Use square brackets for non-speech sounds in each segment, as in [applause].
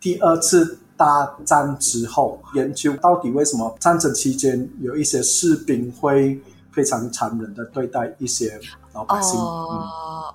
第二次大战之后，研究到底为什么战争期间有一些士兵会非常残忍的对待一些老百姓。哦。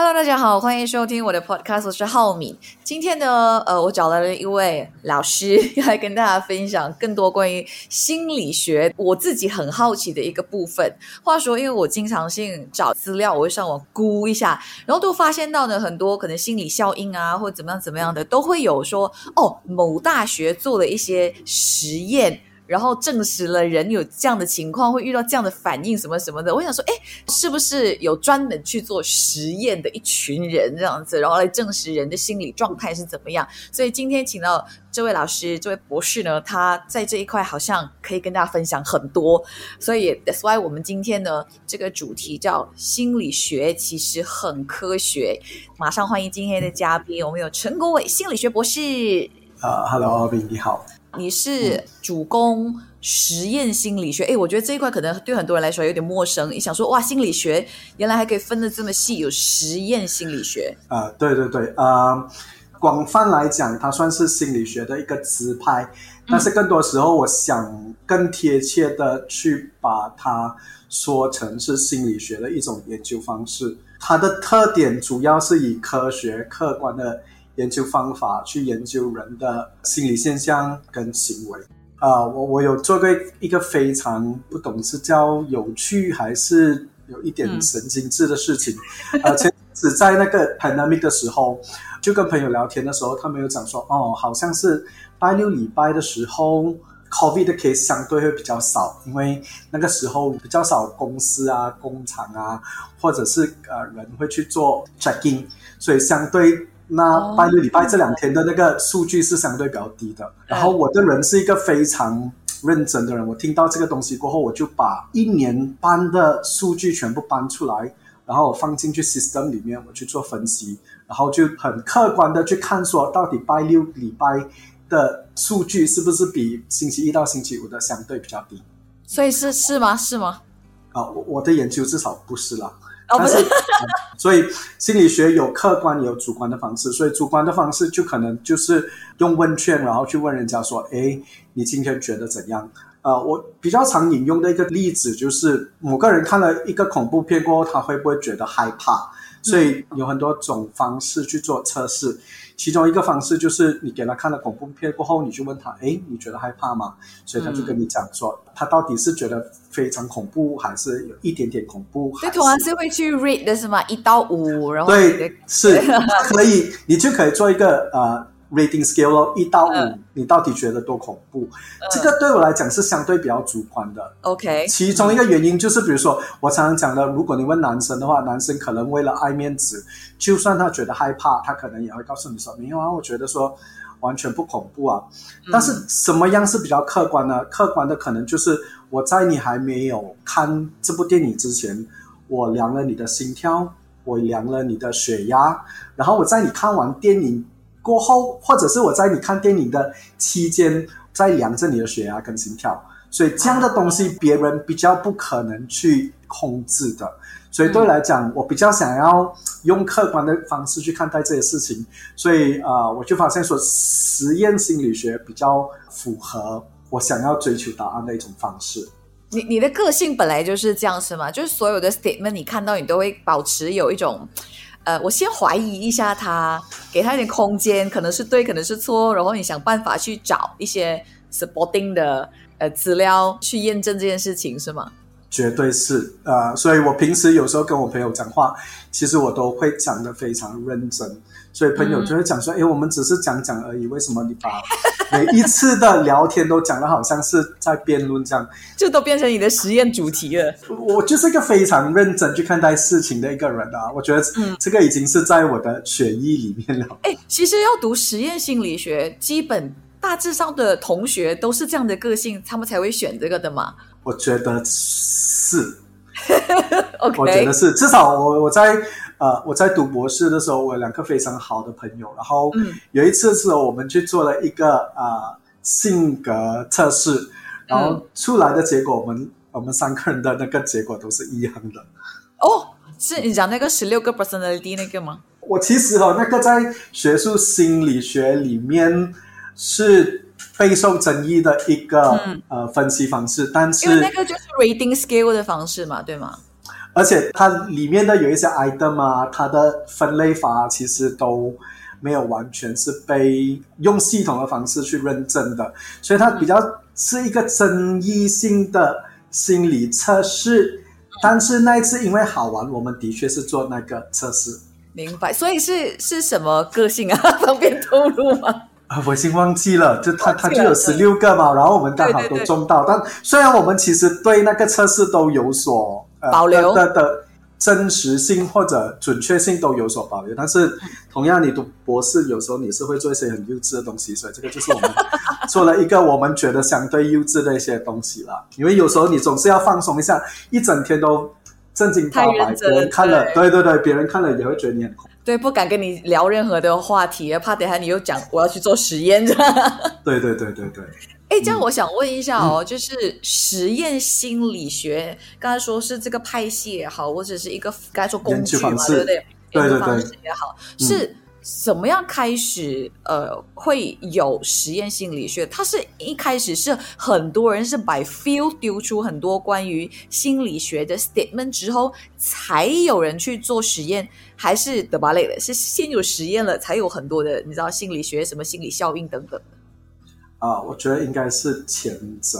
Hello，大家好，欢迎收听我的 Podcast，我是浩敏。今天呢，呃，我找来了一位老师，要 [laughs] 来跟大家分享更多关于心理学我自己很好奇的一个部分。话说，因为我经常性找资料，我会上网估一下，然后都发现到呢，很多可能心理效应啊，或怎么样怎么样的，都会有说，哦，某大学做了一些实验。然后证实了人有这样的情况，会遇到这样的反应什么什么的。我想说，哎，是不是有专门去做实验的一群人这样子，然后来证实人的心理状态是怎么样？所以今天请到这位老师，这位博士呢，他在这一块好像可以跟大家分享很多。所以 that's why 我们今天呢，这个主题叫心理学其实很科学。马上欢迎今天的嘉宾，我们有陈国伟心理学博士。啊，Hello，阿斌，你好。你是主攻实验心理学，哎，我觉得这一块可能对很多人来说有点陌生。你想说，哇，心理学原来还可以分的这么细，有实验心理学啊？对对对，呃，广泛来讲，它算是心理学的一个支派，但是更多时候，我想更贴切的去把它说成是心理学的一种研究方式。它的特点主要是以科学客观的。研究方法去研究人的心理现象跟行为啊，我我有做过一个非常不懂是叫有趣还是有一点神经质的事情，而且只在那个 pandemic 的时候，就跟朋友聊天的时候，他们有讲说，哦，好像是拜六礼拜的时候，COVID 的 case 相对会比较少，因为那个时候比较少公司啊、工厂啊，或者是呃人会去做 checking，所以相对。那拜六礼拜这两天的那个数据是相对比较低的。然后我的人是一个非常认真的人，我听到这个东西过后，我就把一年半的数据全部搬出来，然后我放进去 system 里面，我去做分析，然后就很客观的去看说，到底拜六礼拜的数据是不是比星期一到星期五的相对比较低？所以是是吗？是吗？啊，我我的研究至少不是啦。但是，所以心理学有客观也有主观的方式，所以主观的方式就可能就是用问卷，然后去问人家说：“哎，你今天觉得怎样？”呃，我比较常引用的一个例子就是某个人看了一个恐怖片过后，他会不会觉得害怕？所以有很多种方式去做测试。其中一个方式就是你给他看了恐怖片过后，你就问他：“哎，你觉得害怕吗？”所以他就跟你讲说，他到底是觉得非常恐怖，还是有一点点恐怖？对，通常是会去 rate 的是吗？一到五，然后对，是可以，你就可以做一个呃。Rating scale 咯，一到五，你到底觉得多恐怖？这个对我来讲是相对比较主观的。OK，其中一个原因就是，比如说我常常讲的，如果你问男生的话，男生可能为了爱面子，就算他觉得害怕，他可能也会告诉你说没有啊，我觉得说完全不恐怖啊。但是什么样是比较客观呢？客观的可能就是我在你还没有看这部电影之前，我量了你的心跳，我量了你的血压，然后我在你看完电影。过后，或者是我在你看电影的期间，在量着你的血压跟心跳，所以这样的东西别人比较不可能去控制的。所以对我来讲，我比较想要用客观的方式去看待这些事情。所以啊，我就发现说，实验心理学比较符合我想要追求答案的一种方式。你你的个性本来就是这样是吗？就是所有的 statement 你看到你都会保持有一种。呃，我先怀疑一下他，给他一点空间，可能是对，可能是错，然后你想办法去找一些 supporting 的呃资料去验证这件事情，是吗？绝对是呃，所以我平时有时候跟我朋友讲话，其实我都会讲的非常认真。所以朋友就会讲说：“哎，我们只是讲讲而已，为什么你把 [laughs] 每一次的聊天都讲的好像是在辩论这样？就都变成你的实验主题了。”我就是一个非常认真去看待事情的一个人啊！我觉得，嗯，这个已经是在我的血液里面了。哎，其实要读实验心理学，基本大致上的同学都是这样的个性，他们才会选这个的嘛。我觉得是，[laughs] 我觉得是，至少我我在。呃，我在读博士的时候，我有两个非常好的朋友，然后有一次是我们去做了一个呃性格测试，然后出来的结果，我们我们三个人的那个结果都是一样的。哦，是你讲那个十六个 personality 那个吗？我其实哦，那个在学术心理学里面是备受争议的一个、呃分析方式，但是因为那个就是 rating scale 的方式嘛，对吗？而且它里面的有一些 item 啊，它的分类法其实都没有完全是被用系统的方式去认证的，所以它比较是一个争议性的心理测试。但是那一次因为好玩，我们的确是做那个测试。明白，所以是是什么个性啊？方便透露吗？啊，我已经忘记了，就它它就有十六个嘛，然后我们刚好都中到，但虽然我们其实对那个测试都有所、呃、保留的的的真实性或者准确性都有所保留，但是同样你读博士有时候你是会做一些很幼稚的东西，所以这个就是我们做了一个我们觉得相对幼稚的一些东西了。因为有时候你总是要放松一下，一整天都正经八百，别人看了，对对对对，别人看了也会觉得你很恐对，不敢跟你聊任何的话题，怕等下你又讲我要去做实验。对对对对对。哎，这样我想问一下嗯哦，就是实验心理学，刚才说是这个派系也好，或者是一个刚才说工具嘛，对不对？对对对式也好，嗯是怎么样开始呃会有实验心理学？它是一开始是很多人是 by feel 丢出很多关于心理学的 statement 之后，才有人去做实验，还是德巴类的？是先有实验了，才有很多的你知道心理学什么心理效应等等。啊、我觉得应该是前者。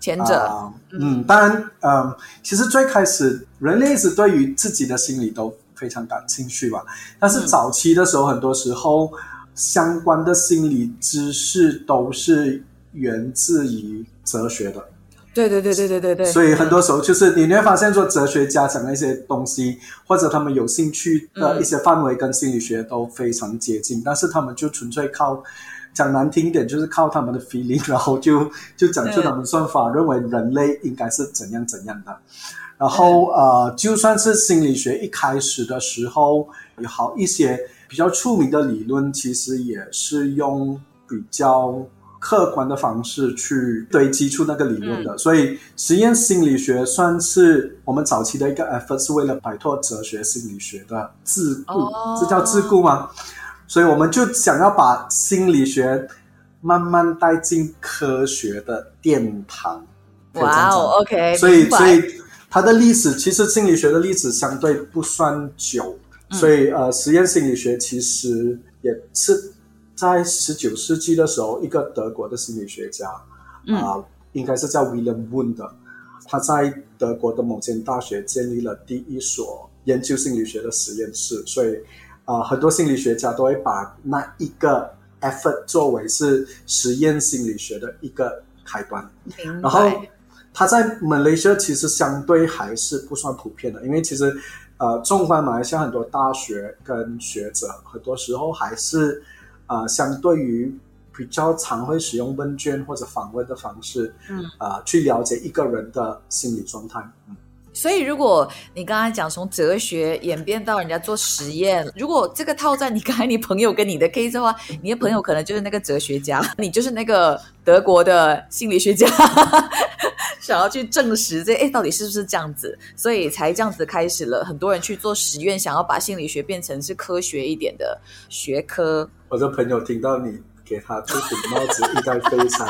前者，啊嗯，当然，嗯，其实最开始人类一直对于自己的心理都非常感兴趣吧。但是早期的时候，很多时候相关的心理知识都是源自于哲学的，对对对对对对对，所以很多时候就是你会发现说，哲学家讲的一些东西，或者他们有兴趣的一些范围跟心理学都非常接近，但是他们就纯粹靠。讲难听一点，就是靠他们的 feeling，[laughs] 然后就就讲出他们算法，认为人类应该是怎样怎样的。然后呃，就算是心理学一开始的时候，有好一些比较出名的理论，其实也是用比较客观的方式去堆积出那个理论的。所以实验心理学算是我们早期的一个 effort，是为了摆脱哲学心理学的桎梏，哦这叫桎梏吗？所以我们就想要把心理学慢慢带进科学的殿堂。哇哦，OK，所以所以它的历史其实心理学的历史相对不算久，嗯。所以呃，实验心理学其实也是在十九世纪的时候，一个德国的心理学家啊、嗯应该是叫 William Wundt 的，他在德国的某间大学建立了第一所研究心理学的实验室，所以啊、呃很多心理学家都会把那一个 effort 作为是实验心理学的一个开端。明然后白，它在马来西亚其实相对还是不算普遍的，因为其实呃，纵观马来西亚很多大学跟学者，很多时候还是呃，相对于比较常会使用问卷或者访问的方式，嗯，啊、去了解一个人的心理状态。嗯，所以如果你刚才讲从哲学演变到人家做实验，如果这个套在你刚才你朋友跟你的 case 的话，你的朋友可能就是那个哲学家，[laughs] 你就是那个德国的心理学家，[laughs] 想要去证实这哎到底是不是这样子，所以才这样子开始了很多人去做实验，想要把心理学变成是科学一点的学科。我的朋友听到你给他这顶帽子，应该非常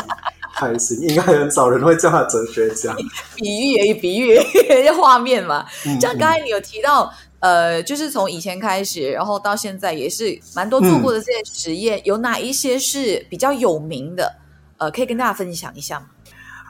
开心，应该很少人会叫他哲学家。比喻而已，比喻 [laughs] 画面嘛。嗯像刚才你有提到，呃，就是从以前开始，然后到现在也是蛮多做过的这些实验，有哪一些是比较有名的？呃，可以跟大家分享一下吗？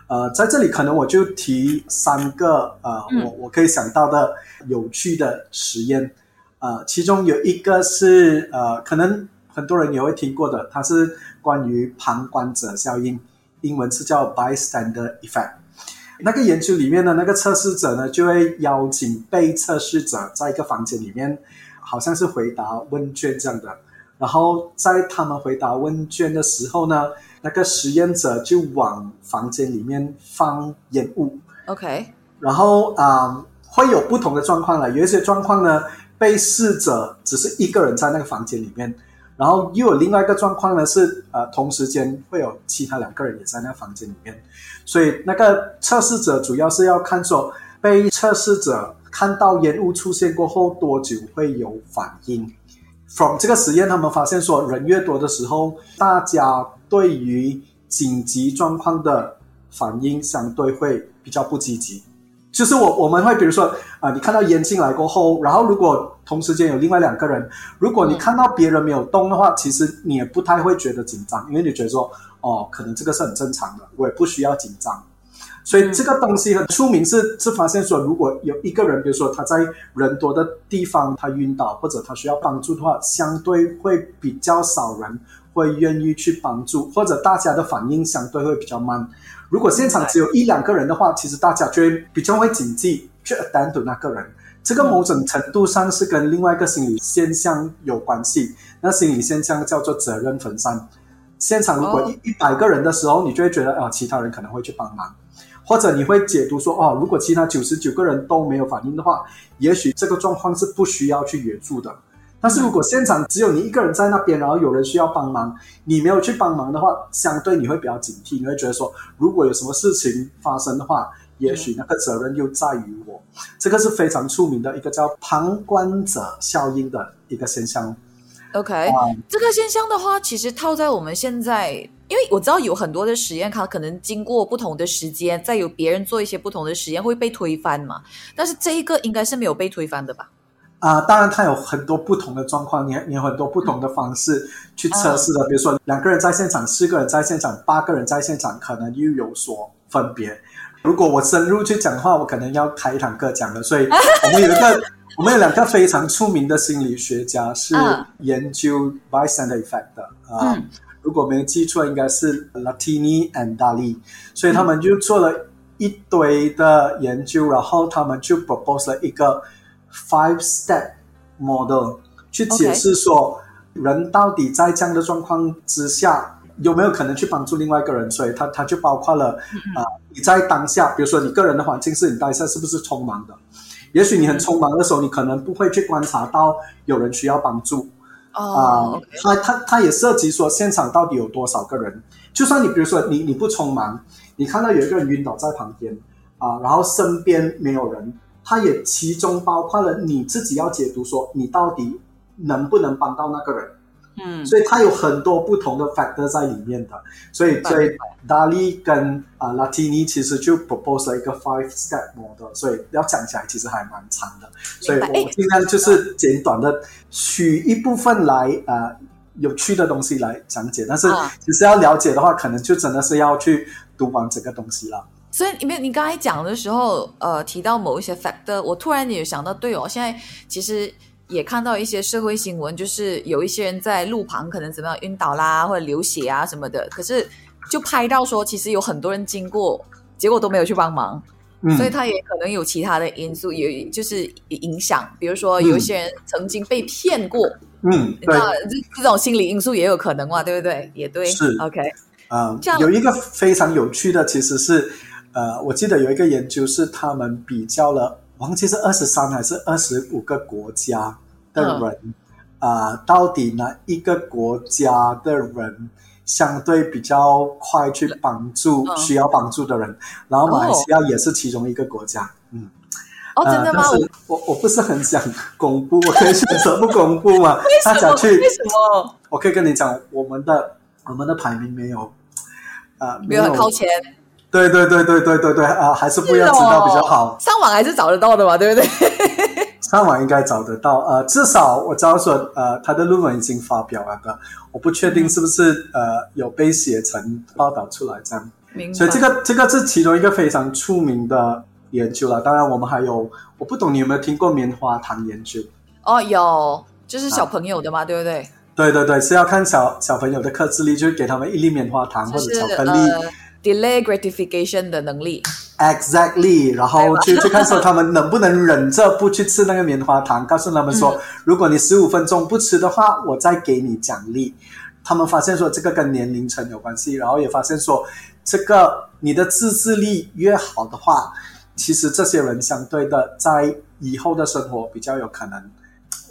呃，在这里可能我就提三个呃，嗯我我可以想到的有趣的实验，呃，其中有一个是呃，可能很多人也会听过的，它是关于旁观者效应，英文是叫 bystander effect。那个研究里面的那个测试者呢，就会邀请被测试者在一个房间里面，好像是回答问卷这样的。然后在他们回答问卷的时候呢，那个实验者就往房间里面放烟雾，OK，然后啊、呃会有不同的状况了。有一些状况呢，被试者只是一个人在那个房间里面，然后又有另外一个状况呢是呃同时间会有其他两个人也在那房间里面，所以那个测试者主要是要看说被测试者看到烟雾出现过后多久会有反应。from 这个实验，他们发现说，人越多的时候，大家对于紧急状况的反应相对会比较不积极。就是我我们会比如说啊、你看到烟进来过后，然后如果同时间有另外两个人，如果你看到别人没有动的话，其实你也不太会觉得紧张，因为你觉得说哦，可能这个是很正常的，我也不需要紧张。所以这个东西很出名是是发现说，如果有一个人，比如说他在人多的地方他晕倒或者他需要帮助的话，相对会比较少人会愿意去帮助，或者大家的反应相对会比较慢。如果现场只有一两个人的话，其实大家就会比较会谨记去 attend to 那个人。这个某种程度上是跟另外一个心理现象有关系，那心理现象叫做责任分散。现场如果哦一一百个人的时候，你就会觉得啊、其他人可能会去帮忙，或者你会解读说，哦，如果其他九十九个人都没有反应的话，也许这个状况是不需要去援助的。但是如果现场只有你一个人在那边，然后有人需要帮忙，你没有去帮忙的话，相对你会比较警惕，你会觉得说，如果有什么事情发生的话，也许那个责任又在于我。这个是非常出名的一个叫旁观者效应的一个现象。OK，、啊这个现象的话，其实套在我们现在，因为我知道有很多的实验，它可能经过不同的时间，再有别人做一些不同的实验会被推翻嘛。但是这一个应该是没有被推翻的吧？啊、当然，它有很多不同的状况，你你有很多不同的方式去测试的。比如说，两个人在现场，四个人在现场，八个人在现场，可能又有所分别。如果我深入去讲的话，我可能要开一堂课讲了。所以，[laughs] 我们有一个，我们有两个非常出名的心理学家是嗯研究 bystander effect 的啊。嗯如果没有记错，应该是 Latini and Dali，所以他们就做了一堆的研究，然后他们就 propose 了一个 five step model 去解释说人到底在这样的状况之下有没有可能去帮助另外一个人，所以它它就包括了啊、你在当下，比如说你个人的环境是你当下是不是匆忙的？也许你很匆忙的时候，你可能不会去观察到有人需要帮助，啊哦、o k 它它它也涉及说现场到底有多少个人。就算你比如说你你不匆忙，你看到有一个人晕倒在旁边啊，然后身边没有人，它也其中包括了你自己要解读说你到底能不能帮到那个人。嗯，所以它有很多不同的 factor 在里面的，所以所以达利跟啊、拉提尼其实就 propose 了一个 five step model，所以要讲起来其实还蛮长的，所以我尽量就是简短的取一部分来啊、呃有趣的东西来讲解，但是啊。其实要了解的话，可能就真的是要去读完整个东西了。所以因为你刚才讲的时候，呃，提到某一些 factor，我突然也想到，对哦，现在其实也看到一些社会新闻，就是有一些人在路旁可能怎么样晕倒啦，或者流血啊什么的，可是就拍到说，其实有很多人经过，结果都没有去帮忙，嗯，所以他也可能有其他的因素，也就是影响，比如说有一些人曾经被骗过，嗯，对，那这这种心理因素也有可能嘛，对不对？也对，是 OK，嗯这样，有一个非常有趣的，其实是呃，我记得有一个研究是他们比较了，忘记是二十三还是二十五个国家的人，啊、到底哪一个国家的人相对比较快去帮助嗯需要帮助的人，然后马来西亚也是其中一个国家，嗯。哦，真的吗？呃我我不是很想公布，我可以选择不公布嘛？[laughs] 大家去为什么我可以跟你讲，我们的我们的排名没有，呃，没有很靠前？对对对对对对对啊、还是不要知道比较好。哦上网还是找得到的嘛，对不对？[laughs] 上网应该找得到，呃，至少我知道说，呃，他的论文已经发表了的，我不确定是不是呃有被写成报道出来这样。明。所以这个这个是其中一个非常出名的研究了。当然，我们还有，我不懂你有没有听过棉花糖研究？哦，有，就是小朋友的嘛，对不对？对对对，是要看小小朋友的克制力，就是给他们一粒棉花糖或者巧克力。呃，delay gratification 的能力。Exactly，然后去去看说他们能不能忍着不去吃那个棉花糖，告诉他们说，如果你十五分钟不吃的话，我再给你奖励。他们发现说这个跟年龄层有关系，然后也发现说，这个你的自制力越好的话，其实这些人相对的在以后的生活比较有可能。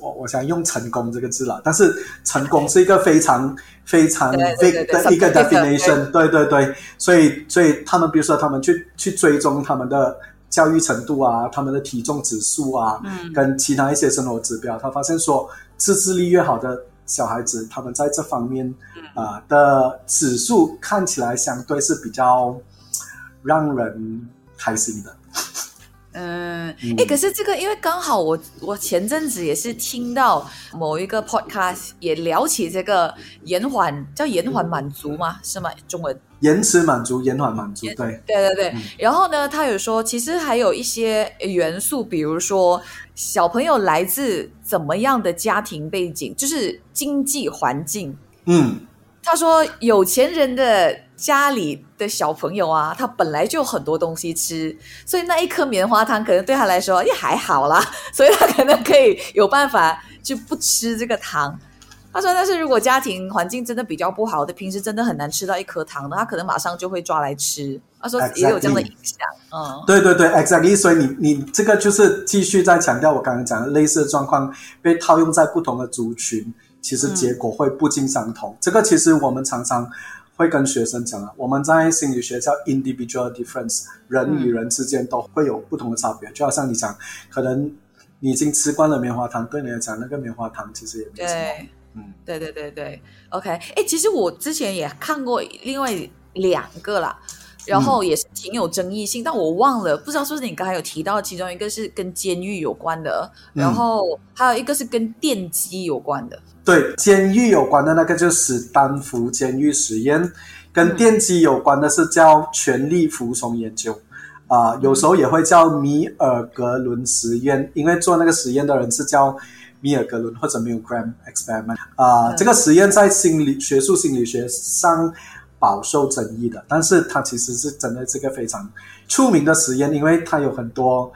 我我想用成功这个字了，但是成功是一个非常非常 big 的一个 definition，对。对对，所以所以他们比如说他们去去追踪他们的教育程度啊，他们的体重指数啊，嗯。跟其他一些生活指标，他发现说自制力越好的小孩子，他们在这方面啊、呃的指数看起来相对是比较让人开心的。嗯，嗯哎，可是这个，因为刚好我我前阵子也是听到某一个 podcast 也聊起这个延缓，叫延缓满足吗？是吗？中文？延迟满足，延缓满足，对，对对对。嗯然后呢，他有说，其实还有一些元素，比如说小朋友来自怎么样的家庭背景，就是经济环境。嗯，他说，有钱人的家里的小朋友啊，他本来就有很多东西吃，所以那一颗棉花糖可能对他来说也还好啦，所以他可能可以有办法就不吃这个糖。他说，但是如果家庭环境真的比较不好的，平时真的很难吃到一颗糖的，他可能马上就会抓来吃。他说也有这样的影响，嗯，对对对，exactly。所以你你这个就是继续在强调我刚刚讲的类似的状况被套用在不同的族群，其实结果会不尽相同。这个其实我们常常会跟学生讲啊，我们在心理学叫 individual difference，人与人之间都会有不同的差别。就好像你讲，可能你已经吃惯了棉花糖，对你来讲那个棉花糖其实也没什么。对，嗯对对对对，OK。哎，其实我之前也看过另外两个啦，然后也是挺有争议性，但我忘了，不知道是不是你刚才有提到，其中一个是跟监狱有关的，然后还有一个是跟电击有关的。对，监狱有关的那个就是史丹福监狱实验，跟电击有关的是叫权力服从研究，啊、有时候也会叫米尔格伦实验，因为做那个实验的人是叫米尔格伦或者 Milgram experiment，啊、嗯。这个实验在心理学术心理学上饱受争议的，但是它其实是真的这个非常出名的实验，因为它有很多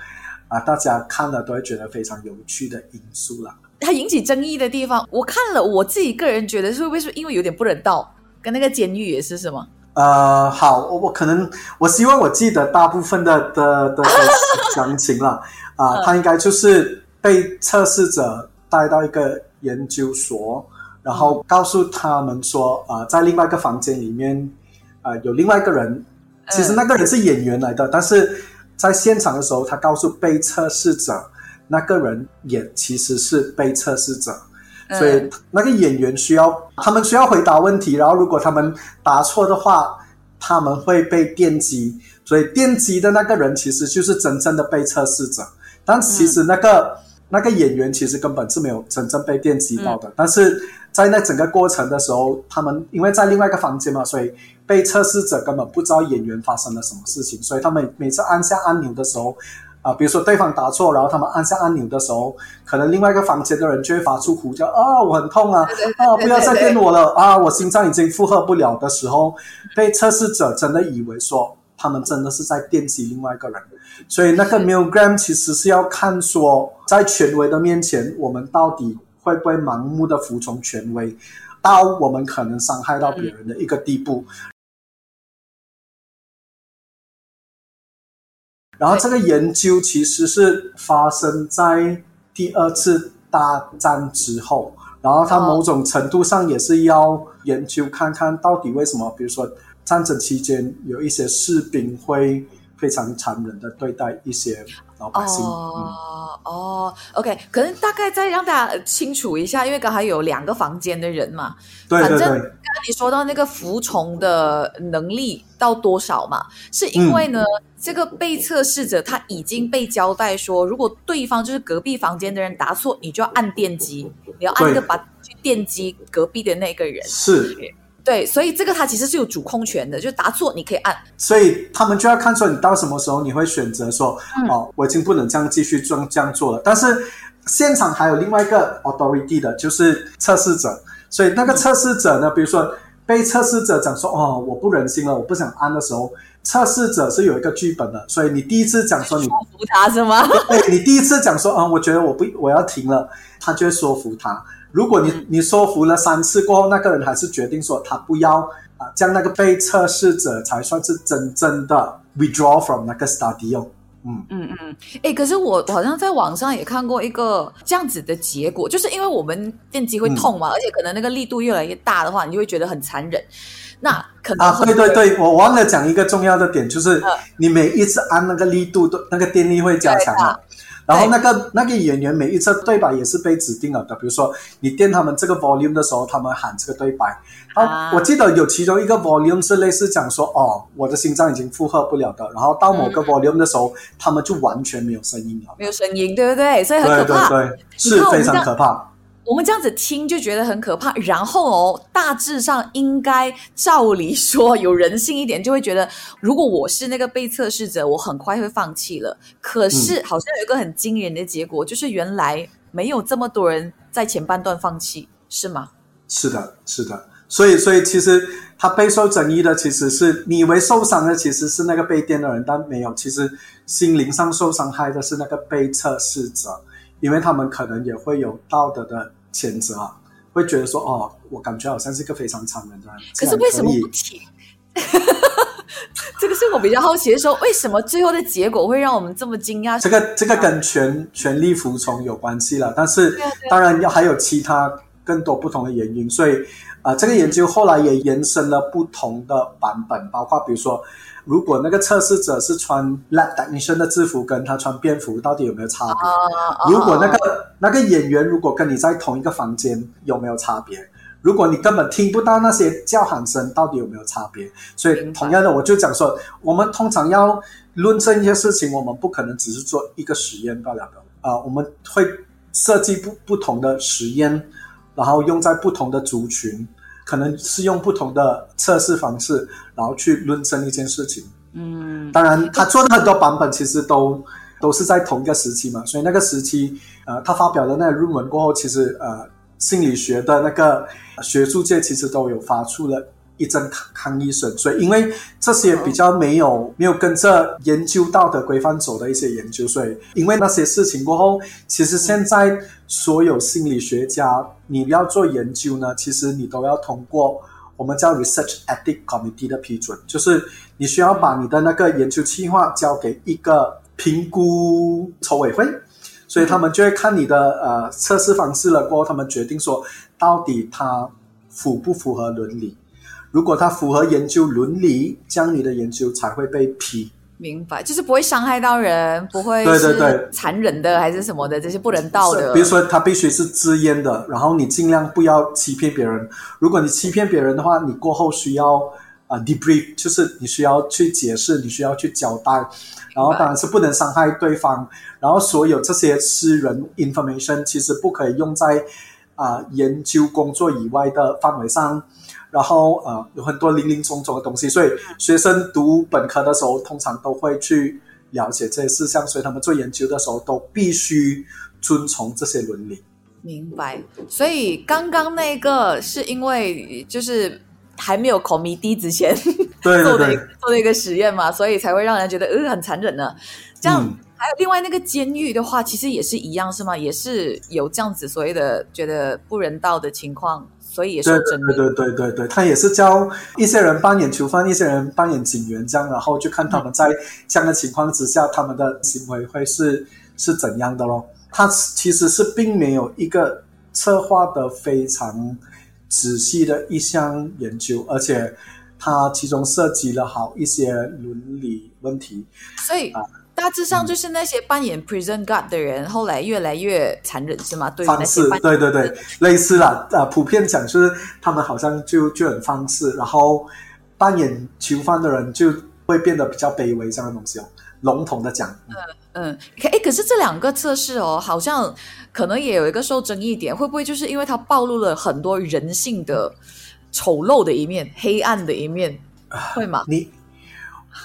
啊、大家看了都会觉得非常有趣的因素啦。它引起争议的地方，我看了，我自己个人觉得是会不会是因为有点不人道，跟那个监狱也是什么？呃，好，我我可能我希望我记得大部分的的的的详情了啊、[laughs] 嗯他应该就是被测试者带到一个研究所，然后告诉他们说啊、在另外一个房间里面啊、有另外一个人，其实那个人是演员来的，但是在现场的时候，他告诉被测试者，那个人也其实是被测试者。所以嗯那个演员需要，他们需要回答问题，然后如果他们答错的话，他们会被电击。所以电击的那个人其实就是真正的被测试者，但其实那个、那个演员其实根本是没有真正被电击到的。但是在那整个过程的时候，他们因为在另外一个房间嘛，所以被测试者根本不知道演员发生了什么事情，所以他们每次按下按钮的时候。啊，比如说对方答错，然后他们按下按钮的时候，可能另外一个房间的人就会发出呼叫啊，我很痛啊，啊，不要再电我了啊，我心脏已经负荷不了的时候，被测试者真的以为说他们真的是在电击另外一个人，所以那个 Milgram 其实是要看说，在权威的面前，我们到底会不会盲目的服从权威，到我们可能伤害到别人的一个地步。然后这个研究其实是发生在第二次大战之后，然后它某种程度上也是要研究看看到底为什么，比如说战争期间有一些士兵会非常残忍的对待一些老百姓。嗯哦哦，OK，可能大概再让大家清楚一下，因为刚才有两个房间的人嘛，对对对，反正刚刚你说到那个服从的能力到多少嘛，是因为呢，这个被测试者他已经被交代说，如果对方就是隔壁房间的人答错，你就要按电击，你要按一个对把去电击隔壁的那个人。是，对，所以这个它其实是有主控权的，就答错你可以按。所以他们就要看出你到什么时候你会选择说，嗯哦，我已经不能这样继续这样这样做了。但是现场还有另外一个 authority 的，就是测试者。所以那个测试者呢，比如说被测试者讲说，哦，我不忍心了，我不想按的时候，测试者是有一个剧本的。所以你第一次讲说你，说服他是吗？哎，你第一次讲说，嗯、我觉得我不我要停了，他就会说服他。如果你你说服了三次过后，那个人还是决定说他不要啊，这样那个被测试者才算是真正的 withdraw from 那个 study 哦。嗯，嗯嗯，哎，可是我我好像在网上也看过一个这样子的结果，就是因为我们电击会痛嘛，而且可能那个力度越来越大的话，你就会觉得很残忍。那可能啊，很对对对，我忘了讲一个重要的点，就是嗯。你每一次按那个力度，都那个电力会加强嘛。然后那个那个演员每一次对白也是被指定了的，比如说你电他们这个 volume 的时候，他们喊这个对白。然啊后我记得有其中一个 volume 是类似讲说，哦，我的心脏已经负荷不了的。然后到某嗯个 volume 的时候，他们就完全没有声音了。没有声音，对不对？所以很对对可怕。对，是非常可怕。我们这样子听就觉得很可怕，然后哦，大致上应该照理说有人性一点，就会觉得，如果我是那个被测试者，我很快会放弃了。可是好像有一个很惊人的结果，就是原来没有这么多人在前半段放弃，是吗？是的，是的。所以，所以其实他备受争议的，其实是你以为受伤的其实是那个被电的人，但没有，其实心灵上受伤害的是那个被测试者，因为他们可能也会有道德的谴责啊，会觉得说，哦，我感觉好像是一个非常残忍的人。可是为什么不提？[laughs] 这个是我比较好奇的说，为什么最后的结果会让我们这么惊讶？这个这个跟权权力服从有关系了，但是当然要还有其他更多不同的原因，所以啊、呃这个研究后来也延伸了不同的版本，包括比如说，如果那个测试者是穿 lab technician 的制服，跟他穿便服到底有没有差别？啊如果那个那个演员如果跟你在同一个房间，有没有差别？如果你根本听不到那些叫喊声，到底有没有差别？所以同样的，我就讲说，我们通常要论证一些事情，我们不可能只是做一个实验罢了的。啊、我们会设计不不同的实验，然后用在不同的族群，可能是用不同的测试方式，然后去论证一件事情。嗯，当然，他做的很多版本其实都都是在同一个时期嘛，所以那个时期，呃，他发表的那个论文过后，其实呃，心理学的那个学术界其实都有发出了一针抗抗议声，所以因为这些比较没有没有跟着研究道德规范走的一些研究，所以因为那些事情过后，其实现在所有心理学家你要做研究呢，其实你都要通过。我们叫 Research ethic Committee 的批准，就是你需要把你的那个研究计划交给一个评估筹委会，所以他们就会看你的呃测试方式了，过后他们决定说到底它符不符合伦理。如果它符合研究伦理，这样你的研究才会被批。明白，就是不会伤害到人，不会对对对是残忍的还是什么的，这些不人道的。比如说，它必须是自愿的，然后你尽量不要欺骗别人。如果你欺骗别人的话，你过后需要啊、debrief，就是你需要去解释，你需要去交代，然后当然是不能伤害对方。然后所有这些私人 information 其实不可以用在啊、研究工作以外的范围上。然后呃，有很多零零总总的东西，所以学生读本科的时候，通常都会去了解这些事项，所以他们做研究的时候都必须遵从这些伦理。明白。所以刚刚那个是因为就是还没有口迷低之前 [laughs] 做的做的一个实验嘛，所以才会让人觉得呃很残忍呢。这样、嗯还有另外那个监狱的话，其实也是一样是吗？也是有这样子所谓的觉得不人道的情况，所以也是真的。对对对对对，他也是教一些人扮演囚犯，一些人扮演警员这样，然后就看他们在这样的情况之下，他们的行为会是是怎样的咯。他其实是并没有一个策划的非常仔细的一项研究，而且它其中涉及了好一些伦理问题。所以啊大致上就是那些扮演 prison guard 的人，后来越来越残忍，是吗？对于那方式，对对对，类似啦。呃，普遍讲就是他们好像就就很放肆，然后扮演囚犯的人就会变得比较卑微，这样的东西哦。笼统的讲，嗯，可哎，可是这两个测试哦，好像可能也有一个受争议点，会不会就是因为它暴露了很多人性的丑陋的一面、黑暗的一面，会吗？你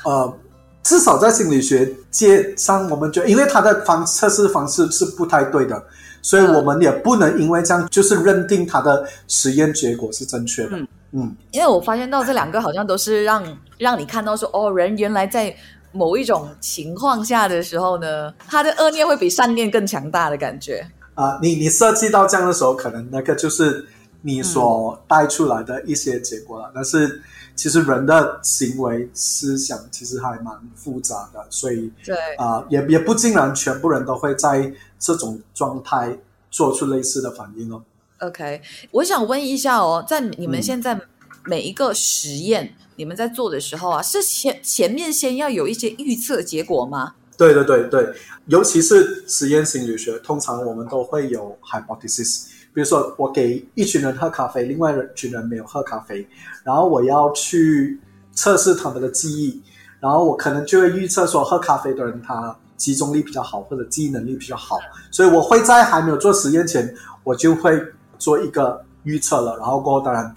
呃，至少在心理学界上，我们觉得，因为他的方测试方式是不太对的，所以嗯我们也不能因为这样就是认定他的实验结果是正确的。嗯嗯因为我发现到这两个好像都是让让你看到说，哦，人原来在某一种情况下的时候呢，他的恶念会比善念更强大的感觉。啊、你你设计到这样的时候，可能那个就是你所带出来的一些结果了。但是其实人的行为思想其实还蛮复杂的，所以对，啊、也也不尽然全部人都会在这种状态做出类似的反应哦。OK，我想问一下哦，在你们嗯现在每一个实验，你们在做的时候啊，是前前面先要有一些预测结果吗？对对对对，尤其是实验心理学，通常我们都会有 hypothesis。比如说，我给一群人喝咖啡，另外一群人没有喝咖啡，然后我要去测试他们的记忆，然后我可能就会预测说，喝咖啡的人他集中力比较好，或者记忆能力比较好，所以我会在还没有做实验前，我就会做一个预测了，然后过后当然。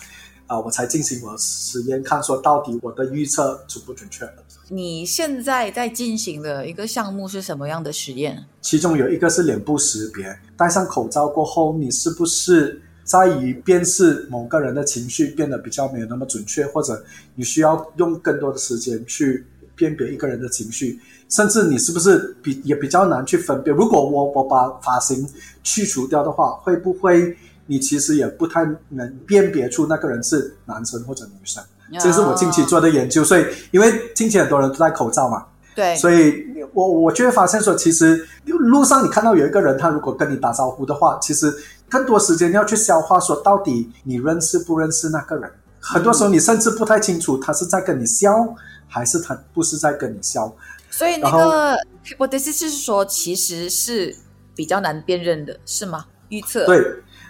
啊，我才进行我的实验，看说到底我的预测准不准确。你现在在进行的一个项目是什么样的实验？其中有一个是脸部识别，戴上口罩过后，你是不是在于辨识某个人的情绪变得比较没有那么准确，或者你需要用更多的时间去辨别一个人的情绪，甚至你是不是比也比较难去分辨？如果我我把发型去除掉的话，会不会？你其实也不太能辨别出那个人是男生或者女生，这是我近期做的研究。所以，因为近期很多人都戴口罩嘛，对，所以我我就会发现说，其实路上你看到有一个人，他如果跟你打招呼的话，其实更多时间要去消化，说到底你认识不认识那个人。很多时候你甚至不太清楚他是在跟你笑，还是他不是在跟你笑。所以那个我的意思是说，其实是比较难辨认的，是吗？预测对。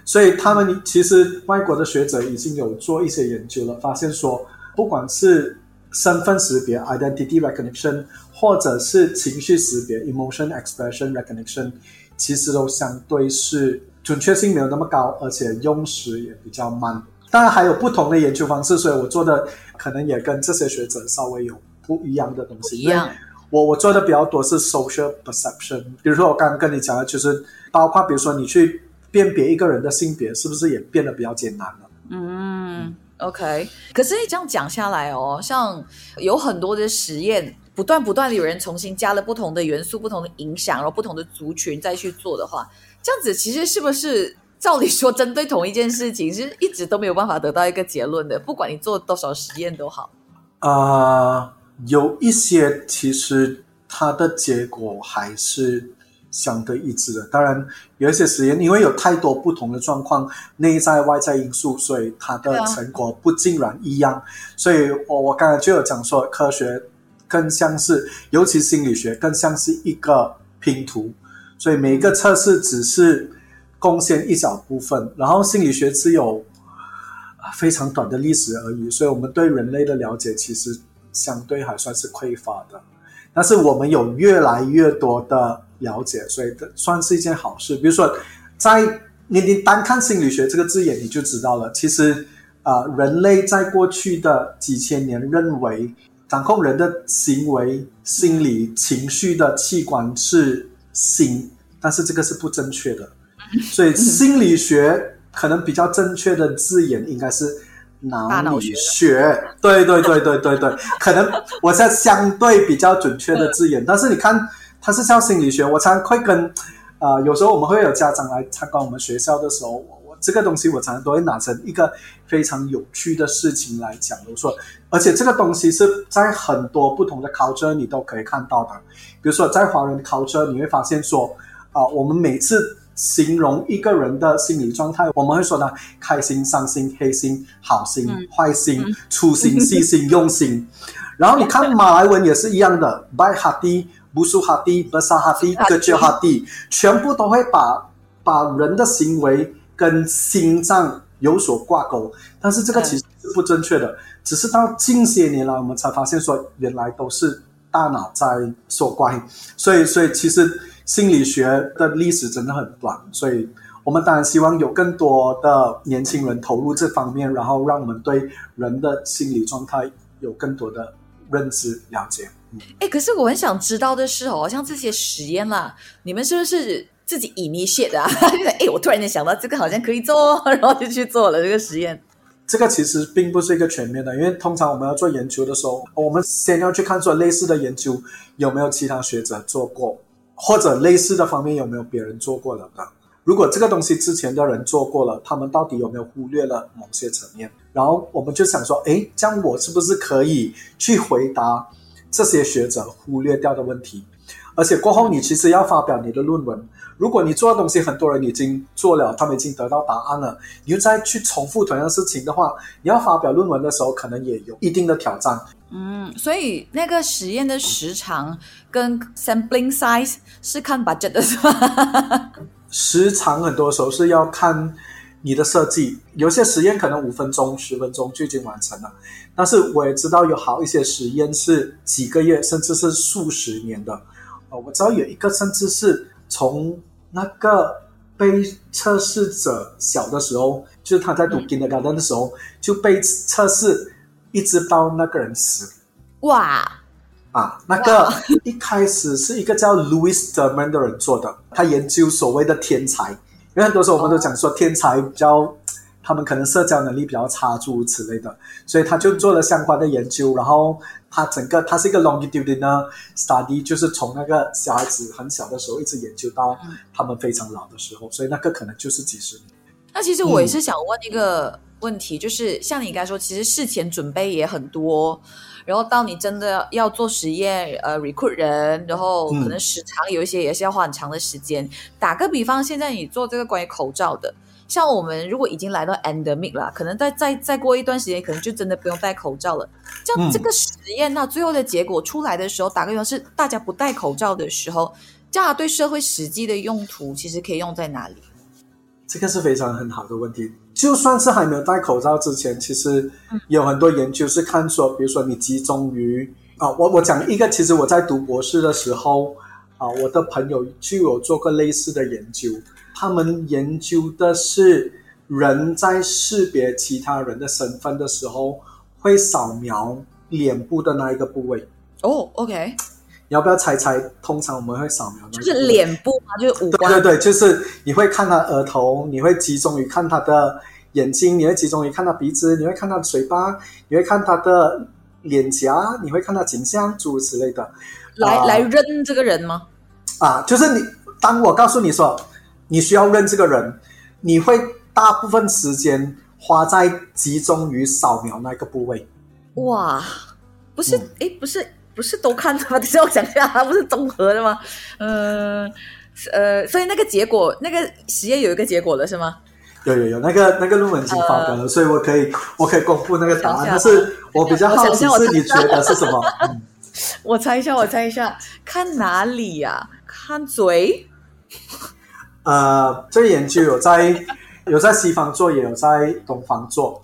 所以他们其实外国的学者已经有做一些研究了，发现说，不管是身份识别 （identity recognition） 或者是情绪识别 （emotion expression recognition），其实都相对是准确性没有那么高，而且用时也比较慢。当然还有不同的研究方式，所以我做的可能也跟这些学者稍微有不一样的东西。一样，我我做的比较多是 social perception，比如说我刚刚跟你讲的，就是包括比如说你去。辨别一个人的性别是不是也变得比较艰难了？嗯，OK。可是你这样讲下来哦，像有很多的实验，不断不断的有人重新加了不同的元素、不同的影响，然后不同的族群再去做的话，这样子其实是不是照理说针对同一件事情，是一直都没有办法得到一个结论的？不管你做多少实验都好。啊，有一些其实它的结果还是。相对一致的，当然有一些实验，因为有太多不同的状况，内在外在因素，所以它的成果不尽然一样。所以我我刚才就有讲说，科学更像是，尤其心理学更像是一个拼图，所以每一个测试只是贡献一小部分，然后心理学只有非常短的历史而已，所以我们对人类的了解其实相对还算是匮乏的。但是我们有越来越多的了解，所以算是一件好事。比如说，在你你单看心理学这个字眼，你就知道了。其实啊，人类在过去的几千年认为掌控人的行为、心理、情绪的器官是心，但是这个是不正确的。所以心理学可能比较正确的字眼应该是。脑理学，对对对对对对，可能我在相对比较准确的字眼，[laughs] 但是你看，它是叫心理学。我常会跟，呃，有时候我们会有家长来参观我们学校的时候，我我这个东西我常常都会拿成一个非常有趣的事情来讲。我说，而且这个东西是在很多不同的考车你都可以看到的，比如说在华人考车，你会发现说，啊，我们每次。形容一个人的心理状态，我们会说呢开心、伤心、黑心、好心、坏心、粗心、细心、用心。然后你看马来文也是一样的，by hati、busu hati、besar hati、kecil hati，全部都会把把人的行为跟心脏有所挂钩。但是这个其实是不正确的，只是到近些年来我们才发现说，原来都是大脑在作怪。所以，所以其实。心理学的历史真的很短，所以我们当然希望有更多的年轻人投入这方面，然后让我们对人的心理状态有更多的认知了解。哎，可是我很想知道的是哦，像这些实验啦，你们是不是自己以你写的啊？[laughs] 哎，我突然间想到这个好像可以做，[laughs] 然后就去做了这个实验。这个其实并不是一个全面的，因为通常我们要做研究的时候，我们先要去看说类似的研究有没有其他学者做过。或者类似的方面有没有别人做过了的？如果这个东西之前的人做过了，他们到底有没有忽略了某些层面？然后我们就想说，哎，这样我是不是可以去回答这些学者忽略掉的问题？而且过后你其实要发表你的论文，如果你做的东西很多人已经做了，他们已经得到答案了，你又再去重复同样的事情的话，你要发表论文的时候，可能也有一定的挑战。嗯，所以那个实验的时长跟 sampling size 是看 budget 的是吧？[laughs] 时长很多时候是要看你的设计，有些实验可能五分钟、十分钟就已经完成了，但是我也知道有好一些实验是几个月，甚至是数十年的。哦，我知道有一个甚至是从那个被测试者小的时候，就是他在读 kindergarten 的时候就被测试，一直到那个人死。哇，啊，那个一开始是一个叫 Louis Derman 的人做的，他研究所谓的天才，因为很多时候我们都讲说天才比较，他们可能社交能力比较差，诸如此类的，所以他就做了相关的研究，然后他整个他是一个 longitudinal study，就是从那个小孩子很小的时候一直研究到他们非常老的时候，所以那个可能就是几十年。那其实我也是想问一个问题，就是像你刚才说，其实事前准备也很多。然后到你真的要做实验，呃，recruit 人，然后可能时长有一些也是要花很长的时间。打个比方，现在你做这个关于口罩的，像我们如果已经来到 endemic 了，可能再再再过一段时间，可能就真的不用戴口罩了。这样这个实验那最后的结果出来的时候，打个比方是大家不戴口罩的时候，这样对社会实际的用途其实可以用在哪里？这个是非常很好的问题。就算是还没有戴口罩之前，其实有很多研究是看说，比如说你集中于啊，我我讲一个，其实我在读博士的时候啊，我的朋友就有做过类似的研究。他们研究的是人在识别其他人的身份的时候，会扫描脸部的那一个部位。哦，OK。要不要猜猜？通常我们会扫描，就是脸部嘛，就是五官。对对对，就是你会看他额头，你会集中于看他的眼睛，你会集中于看他鼻子，你会看他的嘴巴，你会看他的脸颊，你会看他颈项，诸如此类的。来来认这个人吗？啊，就是你。当我告诉你说你需要认这个人，你会大部分时间花在集中于扫描那个部位。哇，不是，哎，不是。不是都看的吗？等下我想一下，不是综合的吗？嗯，呃，所以那个结果，那个实验有一个结果了，是吗？有有有，那个那个论文已经发表了，所以我可以我可以公布那个答案。但是我比较好奇是你觉得是什么？[laughs] 我猜一下，我猜一下，看哪里呀？看嘴？呃，这个研究有在有在西方做，也有在东方做。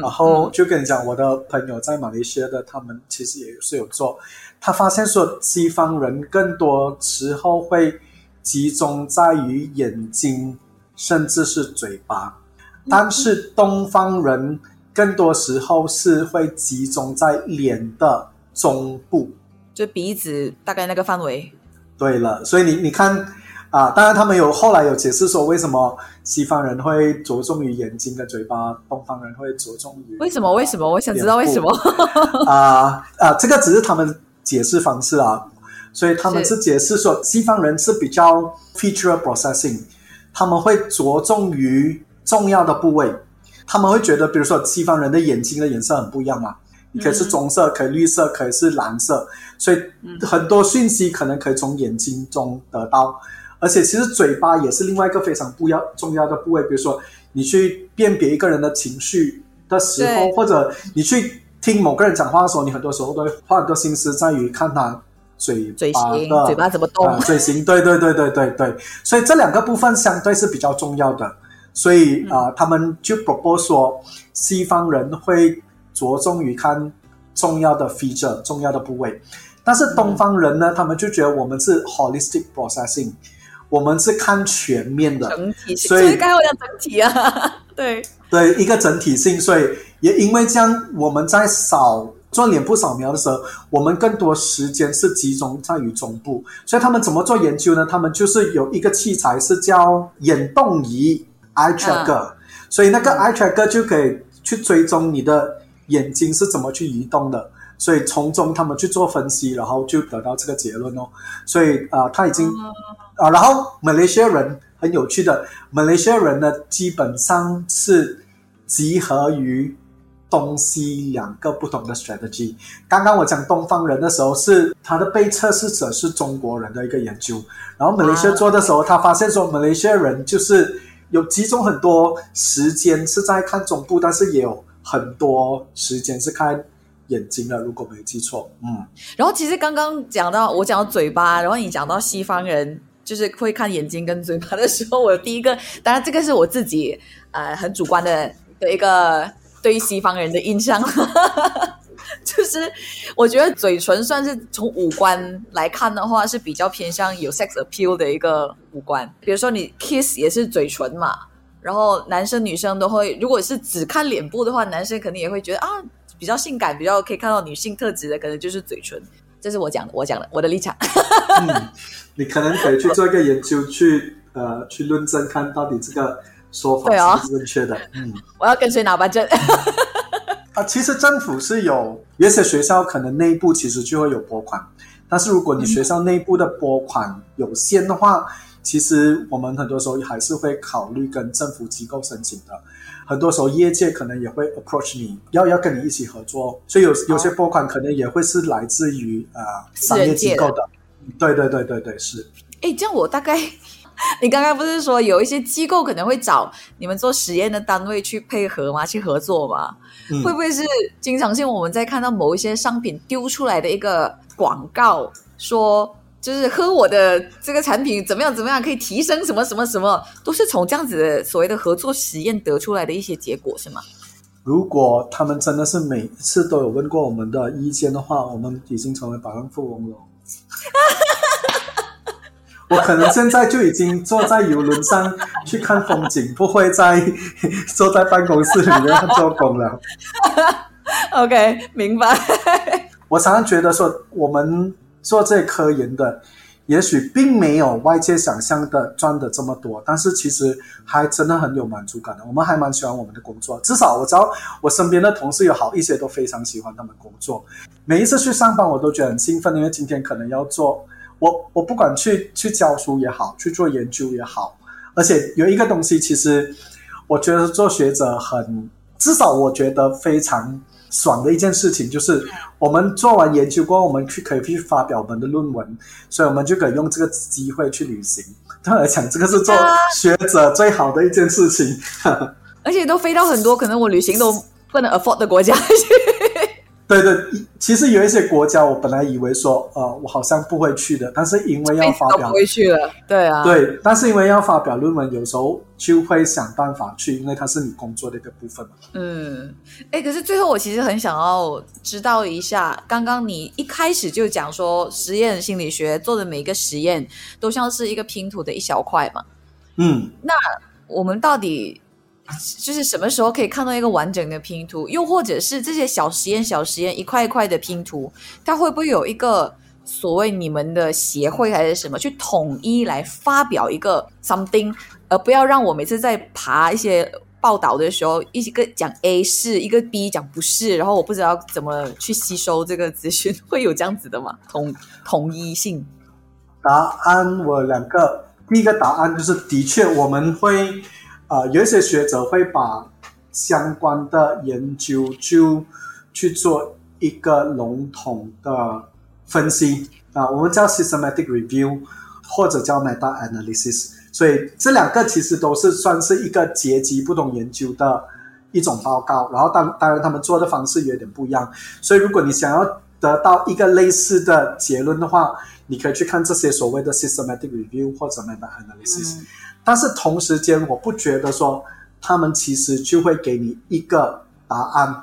然后就跟你讲，我的朋友在马来西亚的，他们其实也是有做。他发现说，西方人更多时候会集中在于眼睛，甚至是嘴巴；但是东方人更多时候是会集中在脸的中部，就鼻子大概那个范围。对了，所以你你看。啊，当然，他们有后来有解释说，为什么西方人会着重于眼睛跟嘴巴，东方人会着重于为什么？为什么？我想知道为什么。[laughs] 啊啊，这个只是他们解释方式啊，所以他们是解释说，西方人是比较 feature processing，他们会着重于重要的部位，他们会觉得，比如说西方人的眼睛的颜色很不一样嘛，可以是棕色，可以绿色，可以是蓝色，所以很多讯息可能可以从眼睛中得到。而且其实嘴巴也是另外一个非常不要重要的部位，比如说你去辨别一个人的情绪的时候，或者你去听某个人讲话的时候，你很多时候都会花很多心思在于看他嘴巴的嘴巴怎么动，嘴型，对对对对对对，所以这两个部分相对是比较重要的，所以啊，他们就 propose 说，西方人会着重于看重要的 feature 重要的部位，但是东方人呢，他们就觉得我们是 holistic processing。我们是看全面的，整体，所以该我讲整体啊，[laughs] 对对，一个整体性。所以也因为这样，我们在扫做脸部扫描的时候，我们更多时间是集中在于中部。所以他们怎么做研究呢？他们就是有一个器材是叫眼动仪 （eye tracker），所以那个 eye tracker 就可以去追踪你的眼睛是怎么去移动的。所以从中他们去做分析，然后就得到这个结论哦。所以啊，他已经啊，然后马来西亚人很有趣的，马来西亚人呢基本上是集合于东西两个不同的 strategy。刚刚我讲东方人的时候，是他的被测试者是中国人的一个研究，然后马来西亚做的时候，他发现说马来西亚人就是有集中很多时间是在看中部，但是也有很多时间是看眼睛的，如果没记错，嗯。然后其实刚刚讲到我讲到嘴巴，然后你讲到西方人就是会看眼睛跟嘴巴的时候，我第一个当然这个是我自己呃很主观的的一个对于西方人的印象，[laughs] 就是我觉得嘴唇算是从五官来看的话是比较偏向有 sex appeal 的一个五官，比如说你 kiss 也是嘴唇嘛，然后男生女生都会，如果是只看脸部的话，男生肯定也会觉得啊。比较性感、比较可以看到女性特质的，可能就是嘴唇。这是我讲的，我讲的，我的立场。嗯，你可能可以去做一个研究，去呃，去论证，看到底这个说法是不是正确的。嗯，我要跟随哪班证？[laughs] 啊，其实政府是有，有些学校可能内部其实就会有拨款，但是如果你学校内部的拨款有限的话，其实我们很多时候还是会考虑跟政府机构申请的。很多时候，业界可能也会 approach 你，要要跟你一起合作，所以有有些拨款可能也会是来自于呃商业机构的。对对对对对，是。哎，这样我大概，[laughs] 你刚刚不是说有一些机构可能会找你们做实验的单位去配合吗？去合作吗？会不会是经常性我们在看到某一些商品丢出来的一个广告说？就是喝我的这个产品怎么样怎么样可以提升什么什么什么，都是从这样子的所谓的合作实验得出来的一些结果，是吗？如果他们真的是每次都有问过我们的意见的话，我们已经成为百万富翁了。我可能现在就已经坐在游轮上去看风景，不会再坐在办公室里面做工了。[laughs] OK，明白。我常常觉得说我们。做这科研的，也许并没有外界想象的赚的这么多，但是其实还真的很有满足感的。我们还蛮喜欢我们的工作，至少我知道我身边的同事有好一些都非常喜欢他们工作。每一次去上班，我都觉得很兴奋，因为今天可能要做我我不管去去教书也好，去做研究也好，而且有一个东西，其实我觉得做学者很，至少我觉得非常。爽的一件事情就是，我们做完研究过后，我们去可以去发表我们的论文，所以我们就可以用这个机会去旅行。对我来讲，这个是做学者最好的一件事情。[laughs] 而且都飞到很多可能我旅行都不能 afford 的国家去。对对，其实有一些国家，我本来以为说，呃，我好像不会去的，但是因为要发表，不会去了。对啊，对，但是因为要发表论文，有时候就会想办法去，因为它是你工作的一个部分嘛。嗯，哎，可是最后我其实很想要知道一下，刚刚你一开始就讲说，实验心理学做的每一个实验都像是一个拼图的一小块嘛。嗯，那我们到底？就是什么时候可以看到一个完整的拼图，又或者是这些小实验、小实验一块一块的拼图，它会不会有一个所谓你们的协会还是什么去统一来发表一个 something，而不要让我每次在爬一些报道的时候，一个讲 A 是一个 B 讲不是，然后我不知道怎么去吸收这个资讯，会有这样子的吗？统统一性？答案我两个，第一个答案就是的确我们会。啊，有一些学者会把相关的研究就去做一个笼统的分析啊，我们叫 systematic review 或者叫 meta analysis。所以这两个其实都是算是一个阶级不同研究的一种报告。然后当当然他们做的方式有点不一样。所以如果你想要得到一个类似的结论的话，你可以去看这些所谓的 systematic review 或者 meta analysis。但是同时间，我不觉得说他们其实就会给你一个答案。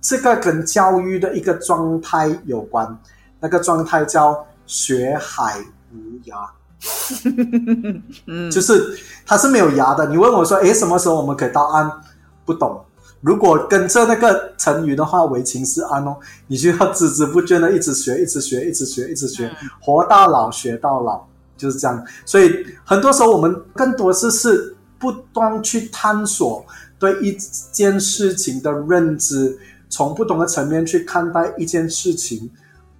这个跟教育的一个状态有关，那个状态叫学海无涯。[laughs] 嗯，就是它是没有牙的。你问我说，诶，什么时候我们可以到岸？不懂。如果跟着那个成语的话，为情是岸哦，你就要孜孜不倦的一直学，一直学，一直学，一直学，活到老学到老。就是这样，所以很多时候我们更多是是不断去探索对一件事情的认知，从不同的层面去看待一件事情。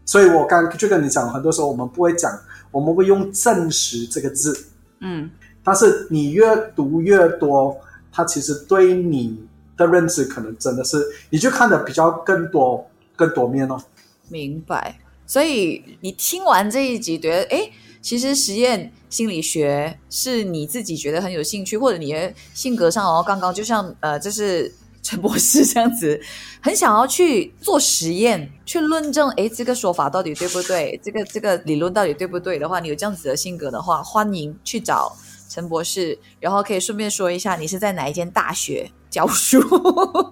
所以我刚就跟你讲，很多时候我们不会讲，我们会用证实这个字，嗯，但是你越读越多，它其实对你的认知可能真的是你就看的比较更多更多面哦。明白。所以你听完这一集，觉得哎，其实实验心理学是你自己觉得很有兴趣，或者你的性格上哦，刚刚就像呃，就是陈博士这样子，很想要去做实验，去论证哎，这个说法到底对不对？这个这个理论到底对不对的话，你有这样子的性格的话，欢迎去找陈博士，然后可以顺便说一下你是在哪一间大学教书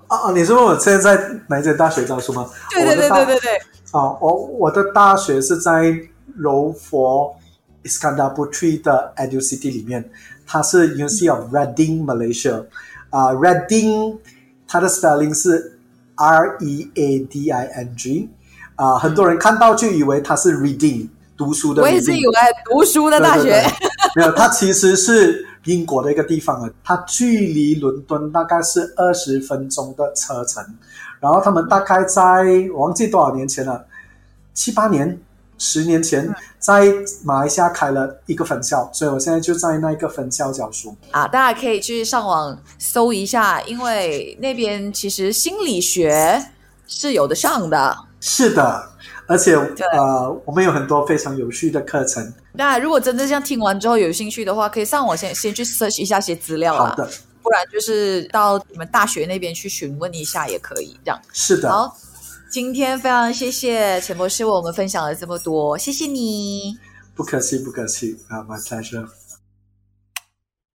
啊？你是问我现在在哪一间大学教书吗？对对对对对对。啊，我我的大学是在柔佛 Iskandar Putri 的 Edu City 里面，它是 University of Reading Malaysia。啊，Reading 它的 spelling 是 R E A D I N G。啊，很多人看到就以为它是 Reading 读书的。我也是以为读书的大学。没有，它其实是英国的一个地方啊。它距离伦敦大概是二十分钟的车程。然后他们大概在我忘记多少年前了，七八年、十年前，在马来西亚开了一个分校，所以我现在就在那个分校教书。啊，大家可以去上网搜一下，因为那边其实心理学是有的上的。是的，而且呃，我们有很多非常有趣的课程。那如果真的像听完之后有兴趣的话，可以上网先先去 search 一下些资料好的。不然就是到你们大学那边去询问一下也可以，这样是的。好，今天非常谢谢钱博士为我们分享了这么多，谢谢你。不客气，不客气啊，My pleasure。